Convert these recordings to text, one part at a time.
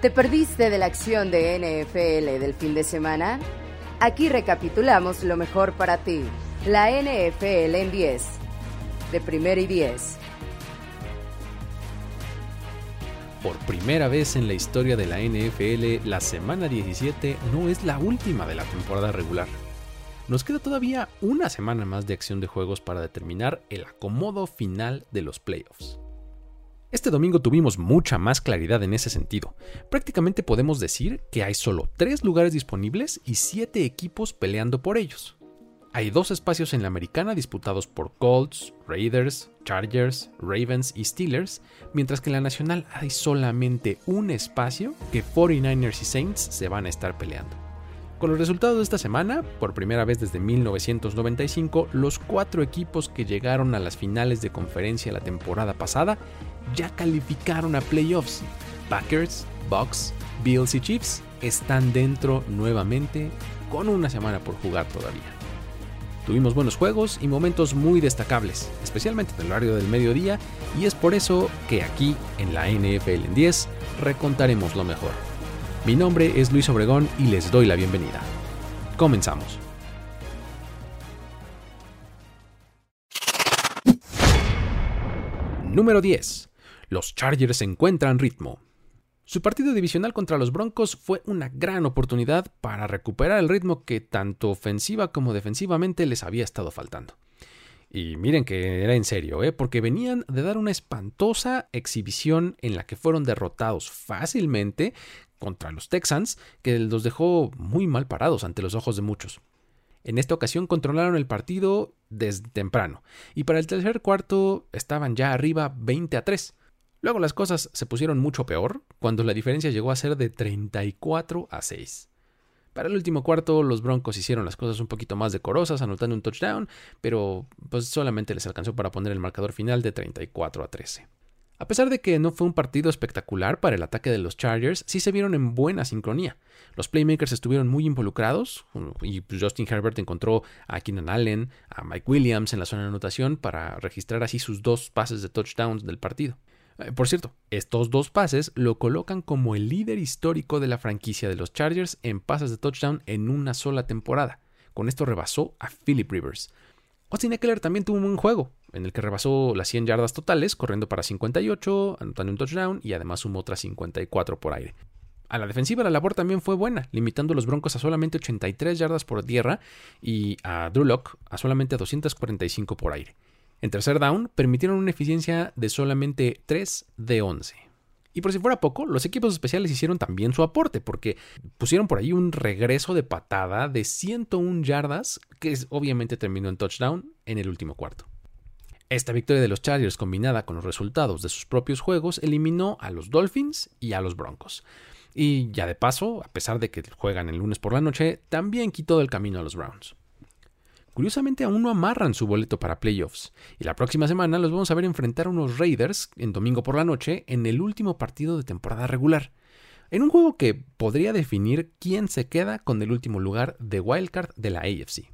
¿Te perdiste de la acción de NFL del fin de semana? Aquí recapitulamos lo mejor para ti. La NFL en 10. De primera y 10. Por primera vez en la historia de la NFL, la semana 17 no es la última de la temporada regular. Nos queda todavía una semana más de acción de juegos para determinar el acomodo final de los playoffs. Este domingo tuvimos mucha más claridad en ese sentido. Prácticamente podemos decir que hay solo tres lugares disponibles y siete equipos peleando por ellos. Hay dos espacios en la americana disputados por Colts, Raiders, Chargers, Ravens y Steelers, mientras que en la nacional hay solamente un espacio que 49ers y Saints se van a estar peleando. Con los resultados de esta semana, por primera vez desde 1995, los cuatro equipos que llegaron a las finales de conferencia la temporada pasada ya calificaron a playoffs. Packers, Bucks, Bills y Chiefs están dentro nuevamente con una semana por jugar todavía. Tuvimos buenos juegos y momentos muy destacables, especialmente en el horario del mediodía, y es por eso que aquí en la NFL en 10 recontaremos lo mejor. Mi nombre es Luis Obregón y les doy la bienvenida. Comenzamos. Número 10. Los Chargers encuentran ritmo. Su partido divisional contra los Broncos fue una gran oportunidad para recuperar el ritmo que tanto ofensiva como defensivamente les había estado faltando. Y miren que era en serio, ¿eh? porque venían de dar una espantosa exhibición en la que fueron derrotados fácilmente contra los Texans, que los dejó muy mal parados ante los ojos de muchos. En esta ocasión controlaron el partido desde temprano, y para el tercer cuarto estaban ya arriba 20 a 3. Luego las cosas se pusieron mucho peor, cuando la diferencia llegó a ser de 34 a 6. Para el último cuarto, los Broncos hicieron las cosas un poquito más decorosas, anotando un touchdown, pero pues solamente les alcanzó para poner el marcador final de 34 a 13. A pesar de que no fue un partido espectacular para el ataque de los Chargers, sí se vieron en buena sincronía. Los playmakers estuvieron muy involucrados y Justin Herbert encontró a Keenan Allen, a Mike Williams en la zona de anotación para registrar así sus dos pases de touchdowns del partido. Eh, por cierto, estos dos pases lo colocan como el líder histórico de la franquicia de los Chargers en pases de touchdown en una sola temporada. Con esto rebasó a Philip Rivers. Austin Eckler también tuvo un buen juego, en el que rebasó las 100 yardas totales, corriendo para 58, anotando un touchdown y además sumó otras 54 por aire. A la defensiva la labor también fue buena, limitando a los Broncos a solamente 83 yardas por tierra y a Drew Locke a solamente 245 por aire. En tercer down permitieron una eficiencia de solamente 3 de 11. Y por si fuera poco, los equipos especiales hicieron también su aporte, porque pusieron por ahí un regreso de patada de 101 yardas, que obviamente terminó en touchdown en el último cuarto. Esta victoria de los Chargers combinada con los resultados de sus propios juegos eliminó a los Dolphins y a los Broncos. Y ya de paso, a pesar de que juegan el lunes por la noche, también quitó del camino a los Browns. Curiosamente aún no amarran su boleto para playoffs, y la próxima semana los vamos a ver enfrentar a unos Raiders en domingo por la noche en el último partido de temporada regular, en un juego que podría definir quién se queda con el último lugar de wildcard de la AFC.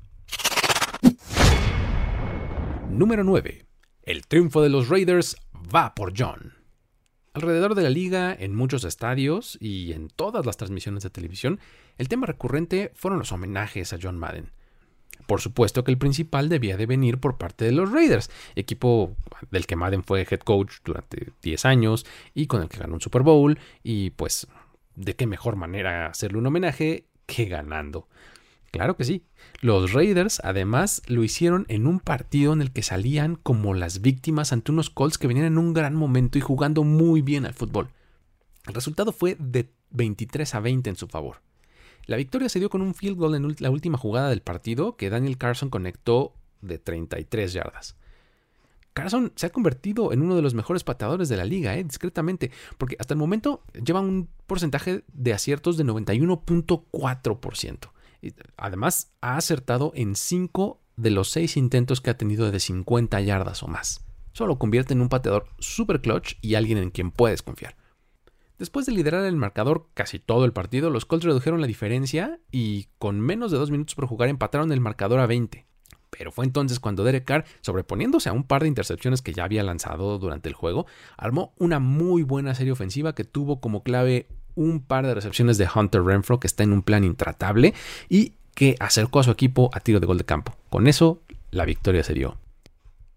Número 9. El triunfo de los Raiders va por John. Alrededor de la liga, en muchos estadios y en todas las transmisiones de televisión, el tema recurrente fueron los homenajes a John Madden. Por supuesto que el principal debía de venir por parte de los Raiders, equipo del que Madden fue head coach durante 10 años y con el que ganó un Super Bowl y pues de qué mejor manera hacerle un homenaje que ganando. Claro que sí. Los Raiders además lo hicieron en un partido en el que salían como las víctimas ante unos Colts que venían en un gran momento y jugando muy bien al fútbol. El resultado fue de 23 a 20 en su favor. La victoria se dio con un field goal en la última jugada del partido que Daniel Carson conectó de 33 yardas. Carson se ha convertido en uno de los mejores pateadores de la liga, eh, discretamente, porque hasta el momento lleva un porcentaje de aciertos de 91.4%. Además, ha acertado en 5 de los 6 intentos que ha tenido de 50 yardas o más. Solo convierte en un pateador super clutch y alguien en quien puedes confiar. Después de liderar el marcador casi todo el partido, los Colts redujeron la diferencia y con menos de dos minutos por jugar empataron el marcador a 20. Pero fue entonces cuando Derek Carr, sobreponiéndose a un par de intercepciones que ya había lanzado durante el juego, armó una muy buena serie ofensiva que tuvo como clave un par de recepciones de Hunter Renfro que está en un plan intratable y que acercó a su equipo a tiro de gol de campo. Con eso, la victoria se dio.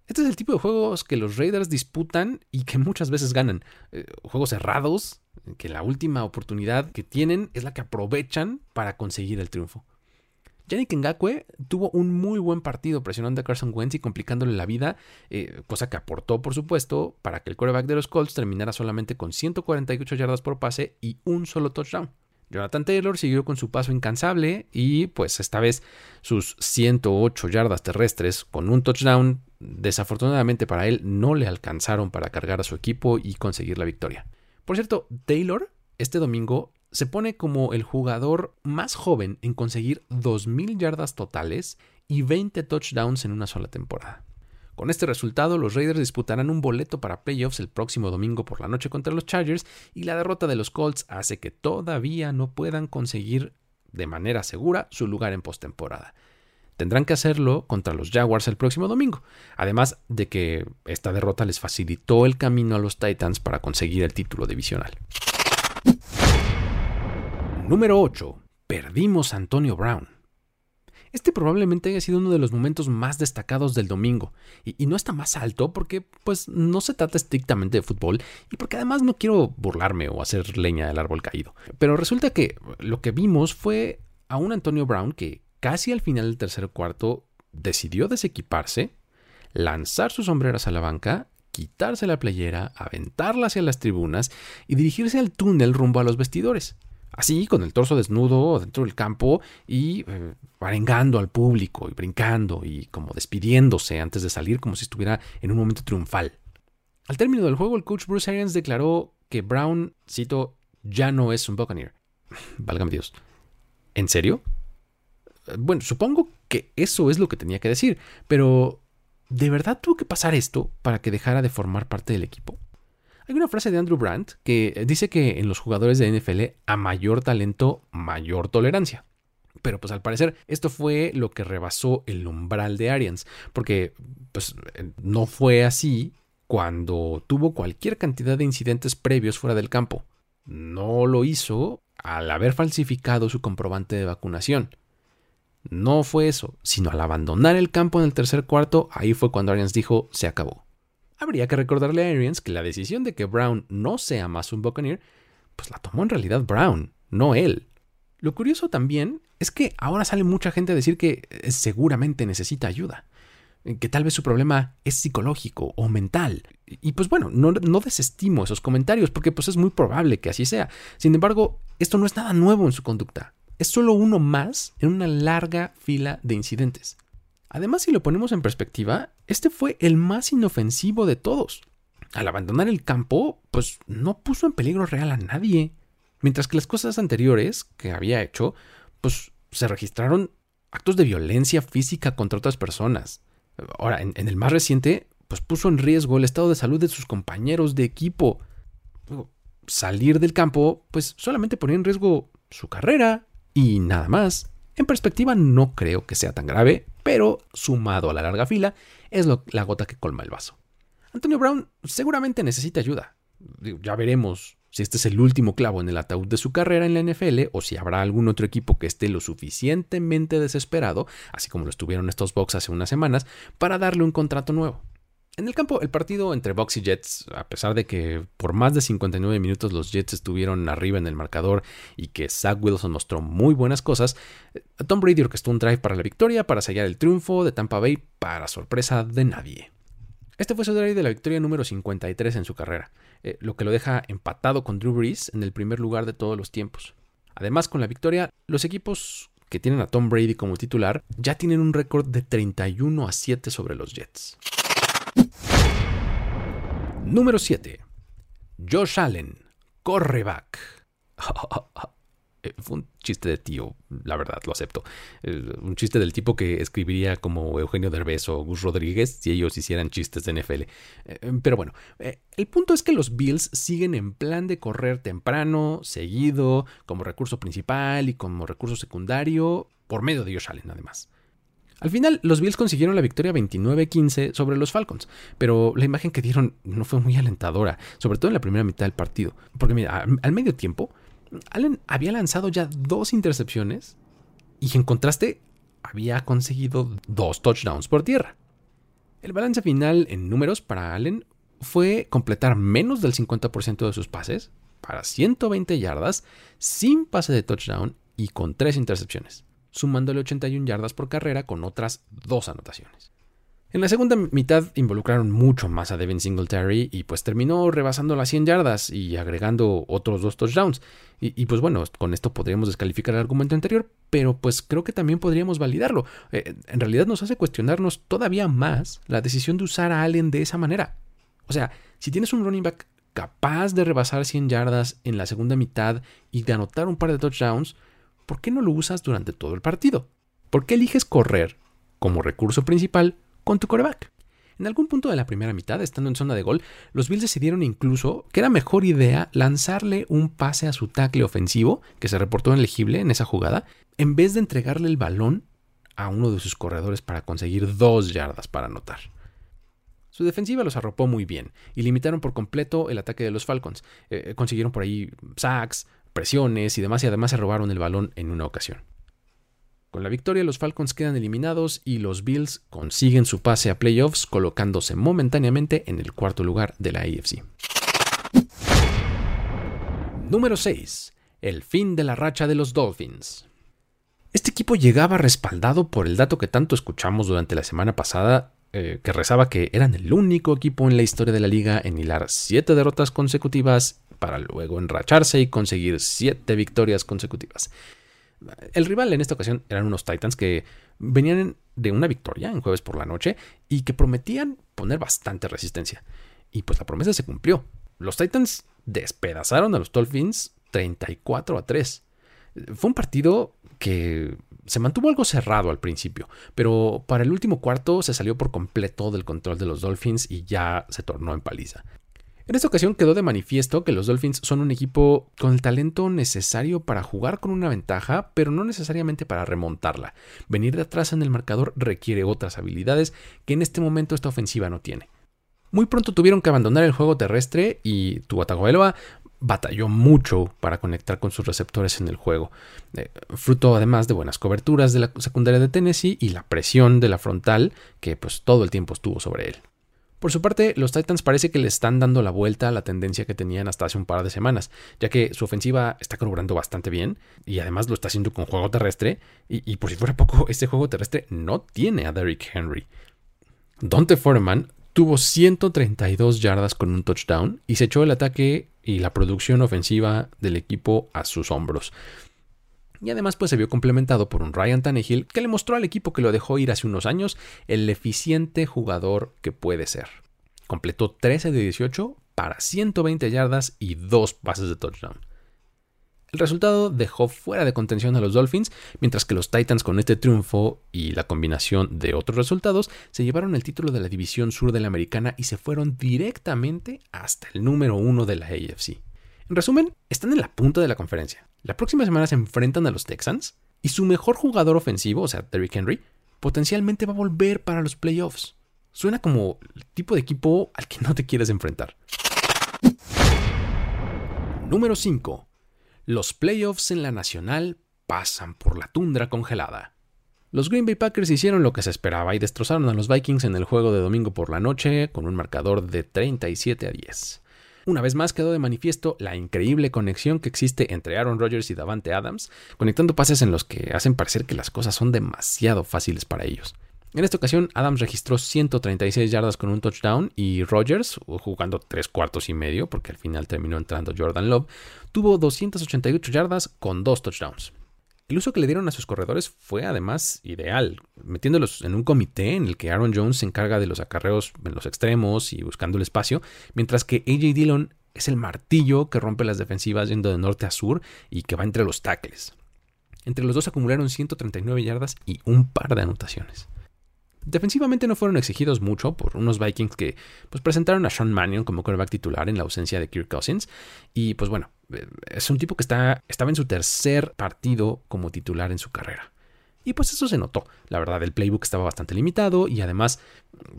Este es el tipo de juegos que los Raiders disputan y que muchas veces ganan. Eh, juegos cerrados, que la última oportunidad que tienen es la que aprovechan para conseguir el triunfo. Yannick Ngakwe tuvo un muy buen partido presionando a Carson Wentz y complicándole la vida, eh, cosa que aportó, por supuesto, para que el quarterback de los Colts terminara solamente con 148 yardas por pase y un solo touchdown. Jonathan Taylor siguió con su paso incansable y pues esta vez sus 108 yardas terrestres con un touchdown desafortunadamente para él no le alcanzaron para cargar a su equipo y conseguir la victoria. Por cierto, Taylor este domingo se pone como el jugador más joven en conseguir 2.000 yardas totales y 20 touchdowns en una sola temporada. Con este resultado, los Raiders disputarán un boleto para playoffs el próximo domingo por la noche contra los Chargers y la derrota de los Colts hace que todavía no puedan conseguir de manera segura su lugar en postemporada. Tendrán que hacerlo contra los Jaguars el próximo domingo, además de que esta derrota les facilitó el camino a los Titans para conseguir el título divisional. Número 8. Perdimos a Antonio Brown. Este probablemente haya sido uno de los momentos más destacados del domingo, y, no está más alto porque pues no se trata estrictamente de fútbol y porque además no quiero burlarme o hacer leña del árbol caído. Pero resulta que lo que vimos fue a un Antonio Brown que casi al final del tercer cuarto decidió desequiparse, lanzar sus sombreras a la banca, quitarse la playera, aventarla hacia las tribunas y dirigirse al túnel rumbo a los vestidores así con el torso desnudo dentro del campo y eh, arengando al público y brincando y como despidiéndose antes de salir como si estuviera en un momento triunfal. Al término del juego, el coach Bruce Arians declaró que Brown, cito, ya no es un Buccaneer. Válgame Dios. ¿En serio? Bueno, supongo que eso es lo que tenía que decir, pero ¿de verdad tuvo que pasar esto para que dejara de formar parte del equipo? Hay una frase de Andrew Brandt que dice que en los jugadores de NFL a mayor talento, mayor tolerancia. Pero pues al parecer esto fue lo que rebasó el umbral de Arians, porque pues no fue así cuando tuvo cualquier cantidad de incidentes previos fuera del campo. No lo hizo al haber falsificado su comprobante de vacunación. No fue eso, sino al abandonar el campo en el tercer cuarto, ahí fue cuando Arians dijo se acabó. Habría que recordarle a Arians que la decisión de que Brown no sea más un Buccaneer, pues la tomó en realidad Brown, no él. Lo curioso también es que ahora sale mucha gente a decir que eh, seguramente necesita ayuda, que tal vez su problema es psicológico o mental. Y pues bueno, no, no, desestimo esos comentarios porque pues es muy probable que así sea. Sin embargo, esto no es nada nuevo en su conducta. Es solo uno más en una larga fila de incidentes. Además, si lo ponemos en perspectiva, este fue el más inofensivo de todos. Al abandonar el campo, pues no puso en peligro real a nadie. Mientras que las cosas anteriores que había hecho, pues se registraron actos de violencia física contra otras personas. Ahora, en, el más reciente, pues puso en riesgo el estado de salud de sus compañeros de equipo. Salir del campo, pues solamente ponía en riesgo su carrera y nada más. En perspectiva no creo que sea tan grave, pero sumado a la larga fila es la gota que colma el vaso. Antonio Brown seguramente necesita ayuda. Ya veremos si este es el último clavo en el ataúd de su carrera en la NFL o si habrá algún otro equipo que esté lo suficientemente desesperado, así como lo estuvieron estos Bucks hace unas semanas, para darle un contrato nuevo. En el campo, el partido entre Bucks y Jets, a pesar de que por más de 59 minutos los Jets estuvieron arriba en el marcador y que Zach Wilson mostró muy buenas cosas, eh, Tom Brady orquestó un drive para la victoria, para sellar el triunfo de Tampa Bay para sorpresa de nadie. Este fue su drive de la victoria número 53 en su carrera, eh, lo que lo deja empatado con Drew Brees en el primer lugar de todos los tiempos. Además, con la victoria, los equipos que tienen a Tom Brady como titular ya tienen un récord de 31 a 7 sobre los Jets. Número 7. Josh Allen, correback. Eh, fue un chiste de tío, la verdad, lo acepto. Eh, un chiste del tipo que escribiría como Eugenio Derbez o Gus Rodríguez si ellos hicieran chistes de NFL. Eh, pero bueno, el punto es que los Bills siguen en plan de correr temprano, seguido, como recurso principal y como recurso secundario, por medio de Josh Allen además. Al final, los Bills consiguieron la victoria 29-15 sobre los Falcons, pero la imagen que dieron no fue muy alentadora, sobre todo en la primera mitad del partido. Porque mira, al medio tiempo, Allen había lanzado ya dos intercepciones y en contraste había conseguido dos touchdowns por tierra. El balance final en números para Allen fue completar menos del 50% de sus pases para 120 yardas sin pase de touchdown y con tres intercepciones, sumándole 81 yardas por carrera con otras dos anotaciones. En la segunda mitad involucraron mucho más a Devin Singletary y pues terminó rebasando las 100 yardas y agregando otros dos touchdowns. Y, pues bueno, con esto podríamos descalificar el argumento anterior, pero pues creo que también podríamos validarlo. Eh, en realidad nos hace cuestionarnos todavía más la decisión de usar a Allen de esa manera. O sea, si tienes un running back capaz de rebasar 100 yardas en la segunda mitad y de anotar un par de touchdowns, ¿por qué no lo usas durante todo el partido? ¿Por qué eliges correr como recurso principal con tu coreback? En algún punto de la primera mitad, estando en zona de gol, los Bills decidieron incluso que era mejor idea lanzarle un pase a su tackle ofensivo, que se reportó elegible en esa jugada, en vez de entregarle el balón a uno de sus corredores para conseguir dos yardas para anotar. Su defensiva los arropó muy bien y limitaron por completo el ataque de los Falcons. Eh, consiguieron por ahí sacks, presiones y demás, y además se robaron el balón en una ocasión. Con la victoria los Falcons quedan eliminados y los Bills consiguen su pase a playoffs colocándose momentáneamente en el cuarto lugar de la AFC. Número 6. El fin de la racha de los Dolphins. Este equipo llegaba respaldado por el dato que tanto escuchamos durante la semana pasada, eh, que rezaba que eran el único equipo en la historia de la liga en hilar siete derrotas consecutivas para luego enracharse y conseguir siete victorias consecutivas. El rival en esta ocasión eran unos Titans que venían de una victoria en jueves por la noche y que prometían poner bastante resistencia. Y pues la promesa se cumplió. Los Titans despedazaron a los Dolphins 34 a 3. Fue un partido que se mantuvo algo cerrado al principio, pero para el último cuarto se salió por completo del control de los Dolphins y ya se tornó en paliza. En esta ocasión quedó de manifiesto que los Dolphins son un equipo con el talento necesario para jugar con una ventaja, pero no necesariamente para remontarla. Venir de atrás en el marcador requiere otras habilidades que en este momento esta ofensiva no tiene. Muy pronto tuvieron que abandonar el juego terrestre y Tua Tagovailoa batalló mucho para conectar con sus receptores en el juego, eh, fruto además de buenas coberturas de la secundaria de Tennessee y la presión de la frontal que pues todo el tiempo estuvo sobre él. Por su parte, los Titans parece que le están dando la vuelta a la tendencia que tenían hasta hace un par de semanas, ya que su ofensiva está carburando bastante bien y además lo está haciendo con juego terrestre. Y, por si fuera poco, este juego terrestre no tiene a Derrick Henry. Dante Foreman tuvo 132 yardas con un touchdown y se echó el ataque y la producción ofensiva del equipo a sus hombros. Y además pues se vio complementado por un Ryan Tannehill que le mostró al equipo que lo dejó ir hace unos años el eficiente jugador que puede ser. Completó 13 de 18 para 120 yardas y dos pases de touchdown. El resultado dejó fuera de contención a los Dolphins, mientras que los Titans con este triunfo y la combinación de otros resultados se llevaron el título de la división sur de la americana y se fueron directamente hasta el número uno de la AFC. En resumen, están en la punta de la conferencia. La próxima semana se enfrentan a los Texans y su mejor jugador ofensivo, o sea, Derrick Henry, potencialmente va a volver para los playoffs. Suena como el tipo de equipo al que no te quieres enfrentar. Número 5. Los playoffs en la Nacional pasan por la tundra congelada. Los Green Bay Packers hicieron lo que se esperaba y destrozaron a los Vikings en el juego de domingo por la noche con un marcador de 37 a 10. Una vez más quedó de manifiesto la increíble conexión que existe entre Aaron Rodgers y Davante Adams, conectando pases en los que hacen parecer que las cosas son demasiado fáciles para ellos. En esta ocasión, Adams registró 136 yardas con un touchdown y Rodgers, jugando tres cuartos y medio, porque al final terminó entrando Jordan Love, tuvo 288 yardas con dos touchdowns. El uso que le dieron a sus corredores fue además ideal, metiéndolos en un comité en el que Aaron Jones se encarga de los acarreos en los extremos y buscando el espacio, mientras que AJ Dillon es el martillo que rompe las defensivas yendo de norte a sur y que va entre los tackles. Entre los dos acumularon 139 yardas y un par de anotaciones. Defensivamente no fueron exigidos mucho por unos Vikings que pues, presentaron a Sean Mannion como quarterback titular en la ausencia de Kirk Cousins. Y pues bueno, eh, es un tipo que está, estaba en su tercer partido como titular en su carrera. Y pues eso se notó. La verdad, el playbook estaba bastante limitado y además,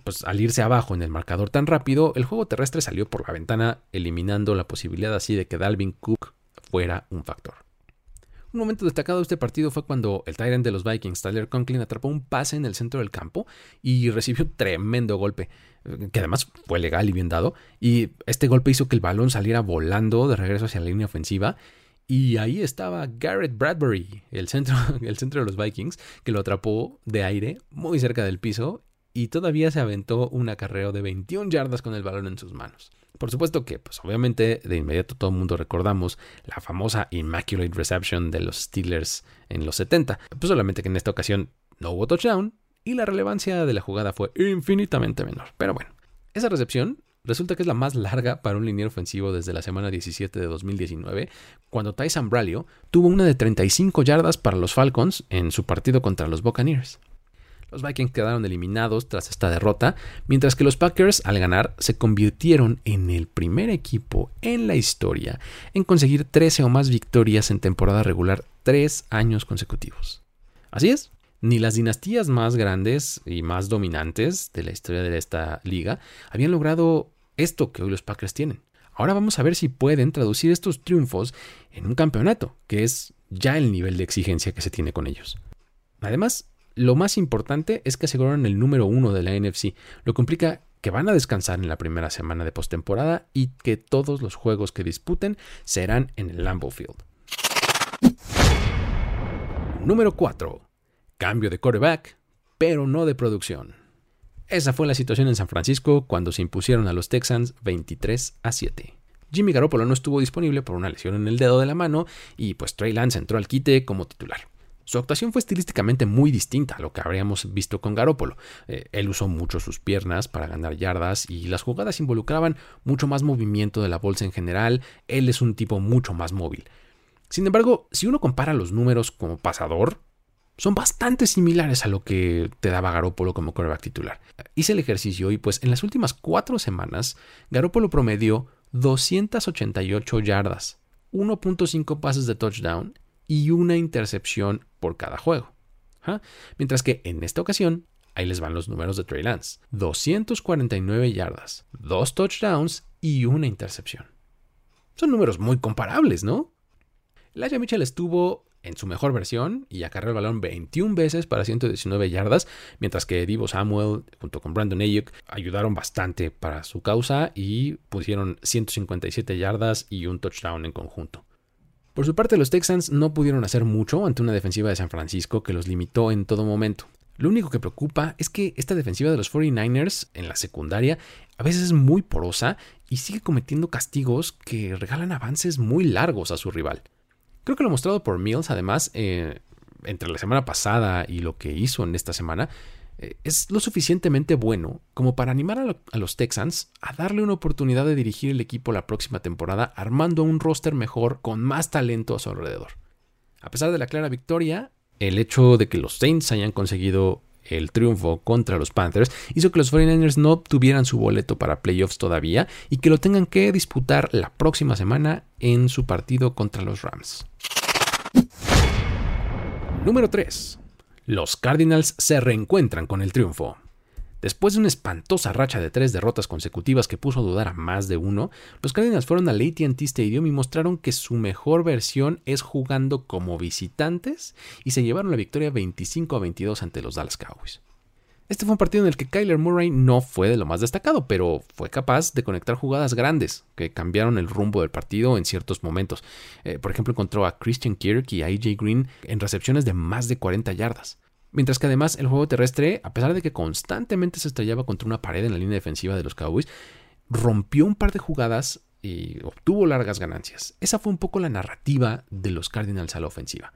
pues al irse abajo en el marcador tan rápido, el juego terrestre salió por la ventana, eliminando la posibilidad así de que Dalvin Cook fuera un factor. Un momento destacado de este partido fue cuando el Tyrant de los Vikings, Tyler Conklin, atrapó un pase en el centro del campo y recibió un tremendo golpe, que además fue legal y bien dado. Y este golpe hizo que el balón saliera volando de regreso hacia la línea ofensiva. Y ahí estaba Garrett Bradbury, el centro, el centro de los Vikings, que lo atrapó de aire muy cerca del piso y todavía se aventó un acarreo de 21 yardas con el balón en sus manos. Por supuesto que, pues obviamente, de inmediato todo el mundo recordamos la famosa Immaculate Reception de los Steelers en los 70. Pues solamente que en esta ocasión no hubo touchdown y la relevancia de la jugada fue infinitamente menor. Pero bueno, esa recepción resulta que es la más larga para un liniero ofensivo desde la semana 17 de 2019, cuando Tyson Bralio tuvo una de 35 yardas para los Falcons en su partido contra los Buccaneers. Los Vikings quedaron eliminados tras esta derrota, mientras que los Packers, al ganar, se convirtieron en el primer equipo en la historia en conseguir 13 o más victorias en temporada regular tres años consecutivos. Así es, ni las dinastías más grandes y más dominantes de la historia de esta liga habían logrado esto que hoy los Packers tienen. Ahora vamos a ver si pueden traducir estos triunfos en un campeonato, que es ya el nivel de exigencia que se tiene con ellos. Además, lo más importante es que aseguraron el número uno de la NFC, lo que implica que van a descansar en la primera semana de postemporada y que todos los juegos que disputen serán en el Lambeau Field. Número 4. Cambio de quarterback, pero no de producción. Esa fue la situación en San Francisco cuando se impusieron a los Texans 23 a 7. Jimmy Garoppolo no estuvo disponible por una lesión en el dedo de la mano y pues Trey Lance entró al quite como titular. Su actuación fue estilísticamente muy distinta a lo que habríamos visto con Garópolo. Eh, él usó mucho sus piernas para ganar yardas y las jugadas involucraban mucho más movimiento de la bolsa en general. Él es un tipo mucho más móvil. Sin embargo, si uno compara los números como pasador, son bastante similares a lo que te daba Garópolo como quarterback titular. Hice el ejercicio y pues en las últimas cuatro semanas, Garópolo promedió 288 yardas, 1.5 pases de touchdown y una intercepción por cada juego. ¿ah? Mientras que en esta ocasión, ahí les van los números de Trey Lance. 249 yardas, 2 touchdowns y una intercepción. Son números muy comparables, ¿no? Elijah Mitchell estuvo en su mejor versión y acarreó el balón 21 veces para 119 yardas, mientras que Divo Samuel junto con Brandon Ayuk ayudaron bastante para su causa y pusieron 157 yardas y un touchdown en conjunto. Por su parte, los Texans no pudieron hacer mucho ante una defensiva de San Francisco que los limitó en todo momento. Lo único que preocupa es que esta defensiva de los 49ers en la secundaria a veces es muy porosa y sigue cometiendo castigos que regalan avances muy largos a su rival. Creo que lo mostrado por Mills, además, eh, entre la semana pasada y lo que hizo en esta semana, es lo suficientemente bueno como para animar a, los Texans a darle una oportunidad de dirigir el equipo la próxima temporada armando un roster mejor con más talento a su alrededor. A pesar de la clara victoria, el hecho de que los Saints hayan conseguido el triunfo contra los Panthers hizo que los 49ers no obtuvieran su boleto para playoffs todavía y que lo tengan que disputar la próxima semana en su partido contra los Rams. Número 3 los Cardinals se reencuentran con el triunfo. Después de una espantosa racha de tres derrotas consecutivas que puso a dudar a más de uno, los Cardinals fueron al ATT Stadium y mostraron que su mejor versión es jugando como visitantes y se llevaron la victoria 25 a 22 ante los Dallas Cowboys. Este fue un partido en el que Kyler Murray no fue de lo más destacado, pero fue capaz de conectar jugadas grandes que cambiaron el rumbo del partido en ciertos momentos. Eh, por ejemplo, encontró a Christian Kirk y a AJ Green en recepciones de más de 40 yardas. Mientras que además el juego terrestre, a pesar de que constantemente se estrellaba contra una pared en la línea defensiva de los Cowboys, rompió un par de jugadas y obtuvo largas ganancias. Esa fue un poco la narrativa de los Cardinals a la ofensiva.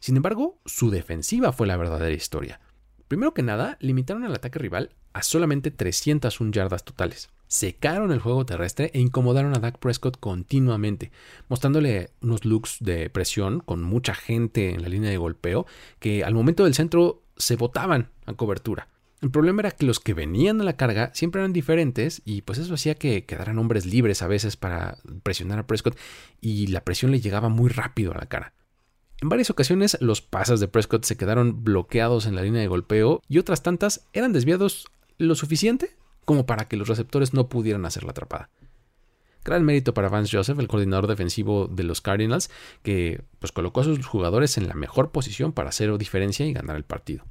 Sin embargo, su defensiva fue la verdadera historia. Primero que nada, limitaron al ataque rival a solamente 301 yardas totales. Secaron el juego terrestre e incomodaron a Dak Prescott continuamente, mostrándole unos looks de presión con mucha gente en la línea de golpeo que al momento del centro se botaban a cobertura. El problema era que los que venían a la carga siempre eran diferentes y pues eso hacía que quedaran hombres libres a veces para presionar a Prescott y la presión le llegaba muy rápido a la cara. En varias ocasiones los pases de Prescott se quedaron bloqueados en la línea de golpeo y otras tantas eran desviados lo suficiente como para que los receptores no pudieran hacer la atrapada. Gran mérito para Vance Joseph, el coordinador defensivo de los Cardinals, que pues colocó a sus jugadores en la mejor posición para hacer diferencia y ganar el partido.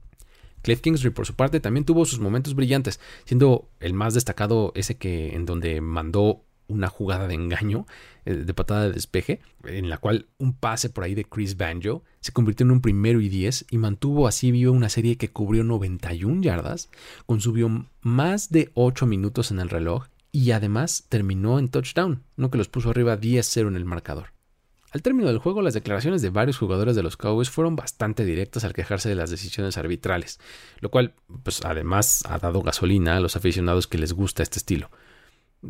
Cliff Kingsbury, por su parte, también tuvo sus momentos brillantes, siendo el más destacado ese que en donde mandó una jugada de engaño, eh, de patada de despeje, en la cual un pase por ahí de Chris Banjo se convirtió en un primero y diez y mantuvo así vivo una serie que cubrió 91 yardas, consumió más de 8 minutos en el reloj y además terminó en touchdown, no que los puso arriba 10-0 en el marcador. Al término del juego, las declaraciones de varios jugadores de los Cowboys fueron bastante directas al quejarse de las decisiones arbitrales, lo cual, pues además, ha dado gasolina a los aficionados que les gusta este estilo.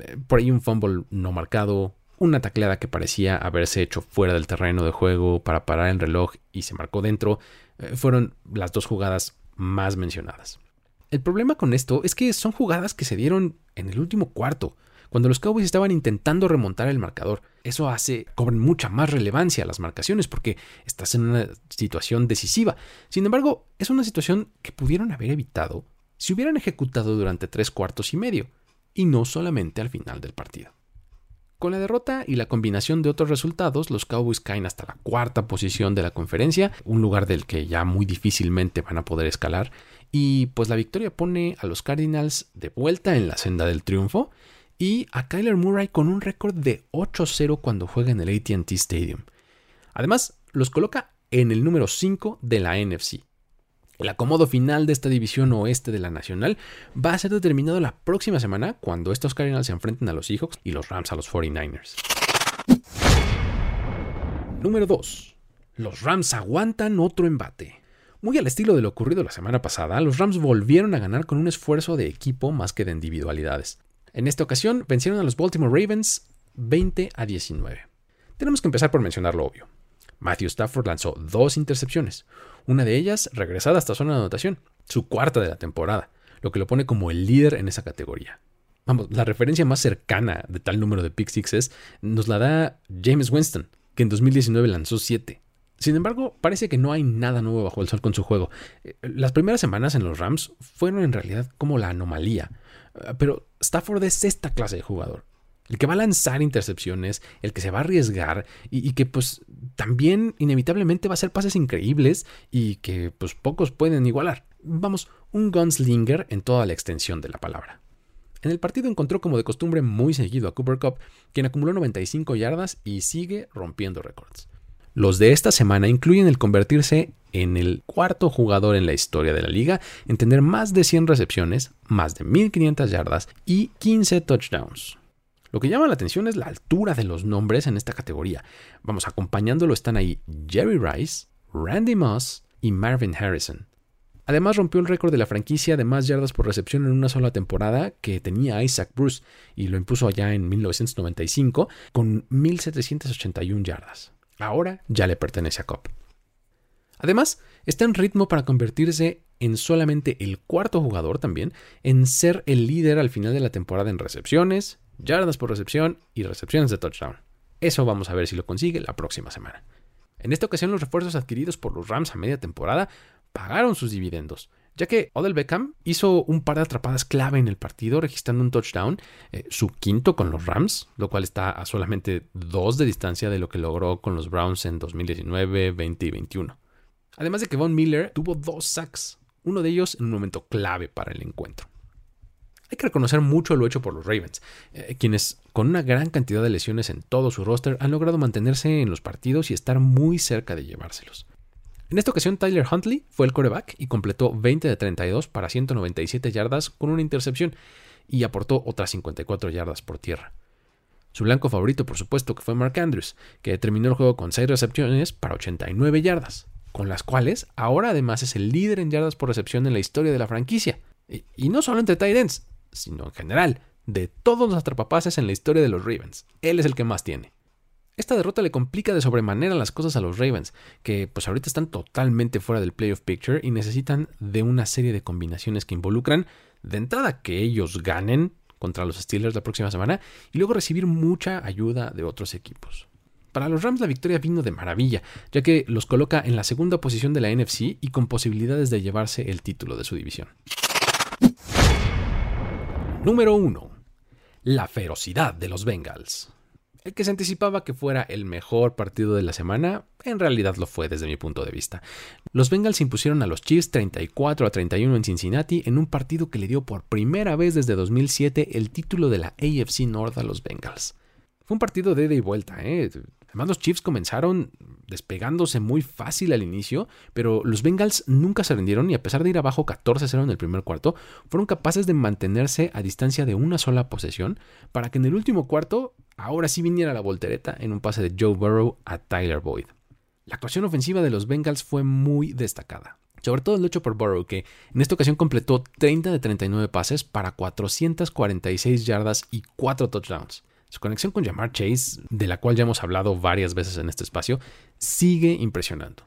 Eh, por ahí un fumble no marcado, una tacleada que parecía haberse hecho fuera del terreno de juego para parar el reloj y se marcó dentro, eh, fueron las dos jugadas más mencionadas. El problema con esto es que son jugadas que se dieron en el último cuarto, cuando los Cowboys estaban intentando remontar el marcador. Eso hace cobren mucha más relevancia las marcaciones porque estás en una situación decisiva. Sin embargo, es una situación que pudieron haber evitado si hubieran ejecutado durante tres cuartos y medio, y no solamente al final del partido. Con la derrota y la combinación de otros resultados, los Cowboys caen hasta la cuarta posición de la conferencia, un lugar del que ya muy difícilmente van a poder escalar, y pues la victoria pone a los Cardinals de vuelta en la senda del triunfo y a Kyler Murray con un récord de 8-0 cuando juega en el ATT Stadium. Además, los coloca en el número 5 de la NFC. El acomodo final de esta división oeste de la Nacional va a ser determinado la próxima semana cuando estos Cardinals se enfrenten a los Seahawks y los Rams a los 49ers. Número 2. Los Rams aguantan otro embate. Muy al estilo de lo ocurrido la semana pasada, los Rams volvieron a ganar con un esfuerzo de equipo más que de individualidades. En esta ocasión vencieron a los Baltimore Ravens 20 a 19. Tenemos que empezar por mencionar lo obvio. Matthew Stafford lanzó dos intercepciones, una de ellas regresada hasta zona de anotación, su cuarta de la temporada, lo que lo pone como el líder en esa categoría. Vamos, la referencia más cercana de tal número de pick sixes nos la da James Winston, que en 2019 lanzó 7. Sin embargo, parece que no hay nada nuevo bajo el sol con su juego. Eh, las primeras semanas en los Rams fueron en realidad como la anomalía. Ah, pero Stafford es esta clase de jugador. El que va a lanzar intercepciones, el que se va a arriesgar y, que pues también inevitablemente va a hacer pases increíbles y que pues pocos pueden igualar. Vamos, un gunslinger en toda la extensión de la palabra. En el partido encontró como de costumbre muy seguido a Cooper Cup, quien acumuló 95 yardas y sigue rompiendo récords. Los de esta semana incluyen el convertirse en el cuarto jugador en la historia de la liga en tener más de 100 recepciones, más de 1500 yardas y 15 touchdowns. Lo que llama la atención es la altura de los nombres en esta categoría. Vamos, acompañándolo están ahí Jerry Rice, Randy Moss y Marvin Harrison. Además rompió el récord de la franquicia de más yardas por recepción en una sola temporada que tenía Isaac Bruce y lo impuso allá en 1995 con 1781 yardas. Ahora ya le pertenece a Cobb. Además, está en ritmo para convertirse en solamente el cuarto jugador también en ser el líder al final de la temporada en recepciones, yardas por recepción y recepciones de touchdown. Eso vamos a ver si lo consigue la próxima semana. En esta ocasión los refuerzos adquiridos por los Rams a media temporada pagaron sus dividendos, ya que Odell Beckham hizo un par de atrapadas clave en el partido, registrando un touchdown, eh, su quinto con los Rams, lo cual está a solamente dos de distancia de lo que logró con los Browns en 2019, 20 y 21. Además de que Von Miller tuvo dos sacks, uno de ellos en un momento clave para el encuentro. Hay que reconocer mucho lo hecho por los Ravens, eh, quienes con una gran cantidad de lesiones en todo su roster han logrado mantenerse en los partidos y estar muy cerca de llevárselos. En esta ocasión, Tyler Huntley fue el coreback y completó 20 de 32 para 197 yardas con una intercepción y aportó otras 54 yardas por tierra. Su blanco favorito, por supuesto, que fue Mark Andrews, que terminó el juego con 6 recepciones para 89 yardas, con las cuales ahora además es el líder en yardas por recepción en la historia de la franquicia. Y, no solo entre tight ends, sino en general, de todos los atrapapases en la historia de los Ravens. Él es el que más tiene. Esta derrota le complica de sobremanera las cosas a los Ravens, que pues ahorita están totalmente fuera del playoff picture y necesitan de una serie de combinaciones que involucran de entrada que ellos ganen contra los Steelers la próxima semana y luego recibir mucha ayuda de otros equipos. Para los Rams la victoria vino de maravilla, ya que los coloca en la segunda posición de la NFC y con posibilidades de llevarse el título de su división. Número 1. la ferocidad de los Bengals. El que se anticipaba que fuera el mejor partido de la semana, en realidad lo fue desde mi punto de vista. Los Bengals impusieron a los Chiefs 34 a 31 en Cincinnati en un partido que le dio por primera vez desde 2007 el título de la AFC North a los Bengals. Fue un partido de ida y vuelta, ¿eh? Además, los Chiefs comenzaron despegándose muy fácil al inicio, pero los Bengals nunca se rindieron y a pesar de ir abajo 14-0 en el primer cuarto, fueron capaces de mantenerse a distancia de una sola posesión para que en el último cuarto ahora sí viniera la voltereta en un pase de Joe Burrow a Tyler Boyd. La actuación ofensiva de los Bengals fue muy destacada. Sobre todo el hecho por Burrow, que en esta ocasión completó 30 de 39 pases para 446 yardas y 4 touchdowns. Su conexión con Jamar Chase, de la cual ya hemos hablado varias veces en este espacio, sigue impresionando.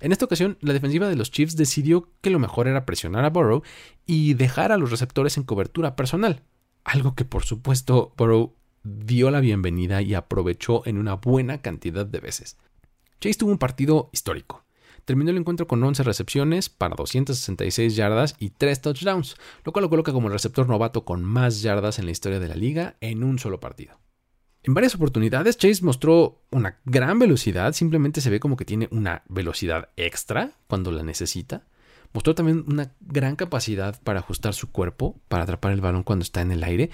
En esta ocasión, la defensiva de los Chiefs decidió que lo mejor era presionar a Burrow y dejar a los receptores en cobertura personal, algo que por supuesto Burrow dio la bienvenida y aprovechó en una buena cantidad de veces. Chase tuvo un partido histórico. Terminó el encuentro con 11 recepciones para 266 yardas y 3 touchdowns, lo cual lo coloca como el receptor novato con más yardas en la historia de la liga en un solo partido. En varias oportunidades Chase mostró una gran velocidad, simplemente se ve como que tiene una velocidad extra cuando la necesita. Mostró también una gran capacidad para ajustar su cuerpo, para atrapar el balón cuando está en el aire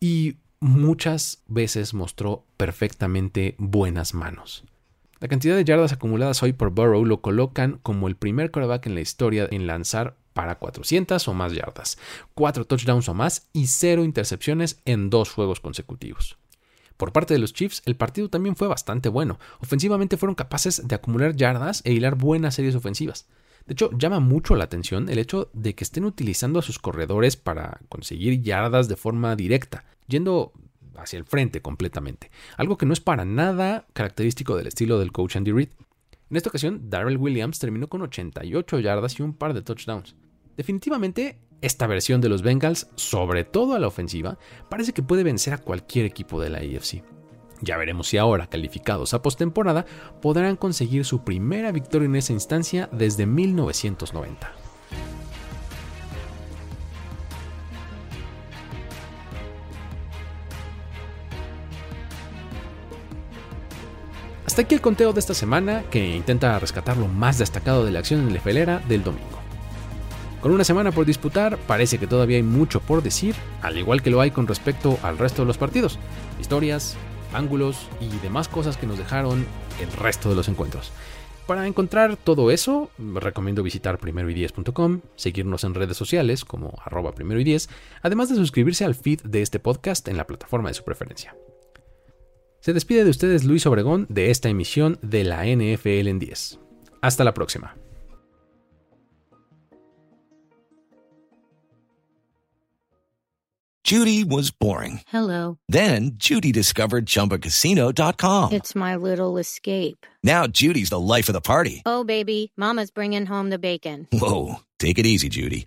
y muchas veces mostró perfectamente buenas manos. La cantidad de yardas acumuladas hoy por Burrow lo colocan como el primer quarterback en la historia en lanzar para 400 o más yardas, 4 touchdowns o más y 0 intercepciones en dos juegos consecutivos. Por parte de los Chiefs, el partido también fue bastante bueno. Ofensivamente fueron capaces de acumular yardas e hilar buenas series ofensivas. De hecho, llama mucho la atención el hecho de que estén utilizando a sus corredores para conseguir yardas de forma directa, yendo hacia el frente completamente, algo que no es para nada característico del estilo del coach Andy Reid. En esta ocasión, Darrell Williams terminó con 88 yardas y un par de touchdowns. Definitivamente, esta versión de los Bengals, sobre todo a la ofensiva, parece que puede vencer a cualquier equipo de la AFC. Ya veremos si ahora, calificados a postemporada, podrán conseguir su primera victoria en esa instancia desde 1990. Hasta aquí el conteo de esta semana que intenta rescatar lo más destacado de la acción en la del domingo. Con una semana por disputar, parece que todavía hay mucho por decir, al igual que lo hay con respecto al resto de los partidos, historias, ángulos y demás cosas que nos dejaron el resto de los encuentros. Para encontrar todo eso, recomiendo visitar primeroy10.com, seguirnos en redes sociales como arroba primero además de suscribirse al feed de este podcast en la plataforma de su preferencia. Se despide de ustedes Luis Obregón de esta emisión de la NFL en 10. Hasta la próxima. Judy was boring. Hello. Then Judy discovered chumbacasino.com. It's my little escape. Now Judy's the life of the party. Oh, baby, Mama's bringing home the bacon. Whoa. Take it easy, Judy.